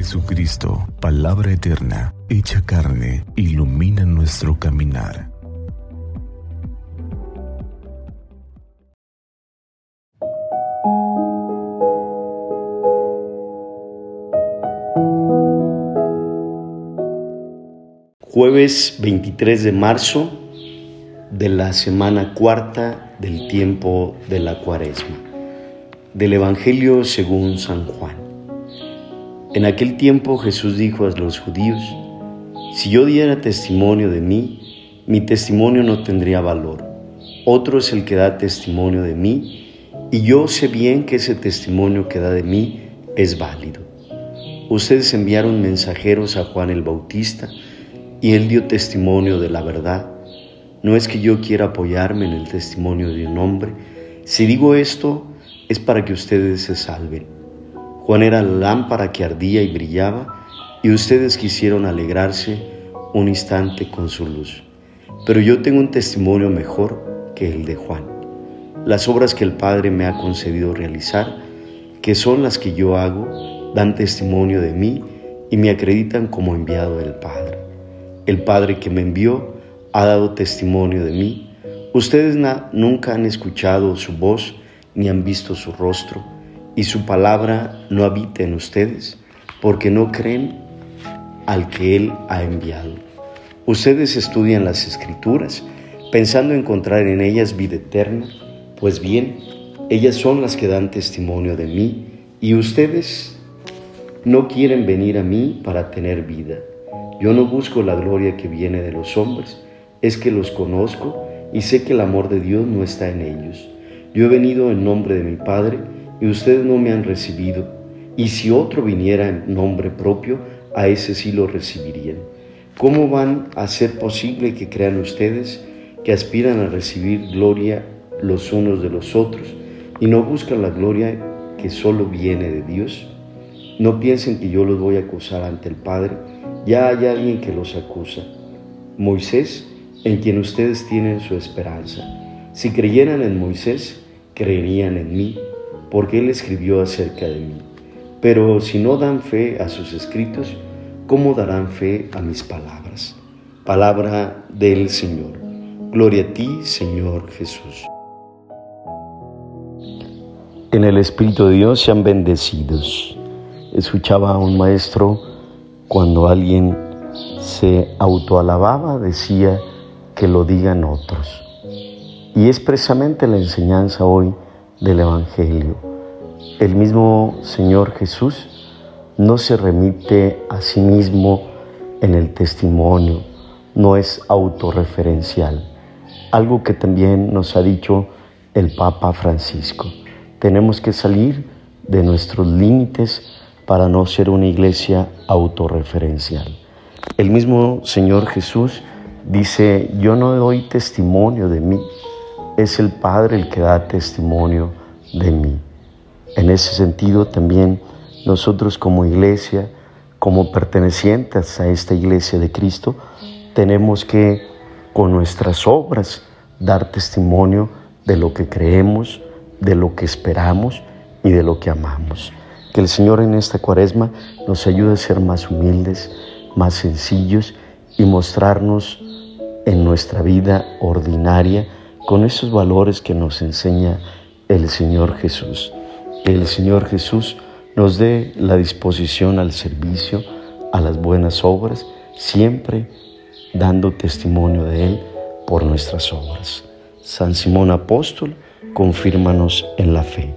Jesucristo, palabra eterna, hecha carne, ilumina nuestro caminar. Jueves 23 de marzo de la semana cuarta del tiempo de la cuaresma. Del Evangelio según San Juan. En aquel tiempo Jesús dijo a los judíos, si yo diera testimonio de mí, mi testimonio no tendría valor. Otro es el que da testimonio de mí, y yo sé bien que ese testimonio que da de mí es válido. Ustedes enviaron mensajeros a Juan el Bautista, y él dio testimonio de la verdad no es que yo quiera apoyarme en el testimonio de un hombre. Si digo esto, es para que ustedes se salven. Juan era la lámpara que ardía y brillaba, y ustedes quisieron alegrarse un instante con su luz. Pero yo tengo un testimonio mejor que el de Juan. Las obras que el Padre me ha concedido realizar, que son las que yo hago, dan testimonio de mí y me acreditan como enviado del Padre. El Padre que me envió ha dado testimonio de mí. Ustedes nunca han escuchado su voz ni han visto su rostro, y su palabra no habita en ustedes, porque no creen al que Él ha enviado. Ustedes estudian las escrituras, pensando encontrar en ellas vida eterna, pues bien, ellas son las que dan testimonio de mí, y ustedes no quieren venir a mí para tener vida. Yo no busco la gloria que viene de los hombres, es que los conozco y sé que el amor de Dios no está en ellos. Yo he venido en nombre de mi Padre y ustedes no me han recibido. Y si otro viniera en nombre propio, a ese sí lo recibirían. ¿Cómo van a ser posible que crean ustedes que aspiran a recibir gloria los unos de los otros y no buscan la gloria que solo viene de Dios? No piensen que yo los voy a acusar ante el Padre. Ya hay alguien que los acusa. Moisés en quien ustedes tienen su esperanza. Si creyeran en Moisés, creerían en mí, porque él escribió acerca de mí. Pero si no dan fe a sus escritos, ¿cómo darán fe a mis palabras? Palabra del Señor. Gloria a ti, Señor Jesús. En el Espíritu de Dios sean bendecidos. Escuchaba a un maestro cuando alguien se autoalababa, decía, que lo digan otros. Y es precisamente la enseñanza hoy del Evangelio. El mismo Señor Jesús no se remite a sí mismo en el testimonio, no es autorreferencial. Algo que también nos ha dicho el Papa Francisco. Tenemos que salir de nuestros límites para no ser una iglesia autorreferencial. El mismo Señor Jesús Dice, yo no doy testimonio de mí, es el Padre el que da testimonio de mí. En ese sentido también nosotros como iglesia, como pertenecientes a esta iglesia de Cristo, tenemos que con nuestras obras dar testimonio de lo que creemos, de lo que esperamos y de lo que amamos. Que el Señor en esta cuaresma nos ayude a ser más humildes, más sencillos y mostrarnos en nuestra vida ordinaria con esos valores que nos enseña el Señor Jesús. Que el Señor Jesús nos dé la disposición al servicio, a las buenas obras, siempre dando testimonio de Él por nuestras obras. San Simón Apóstol, confírmanos en la fe.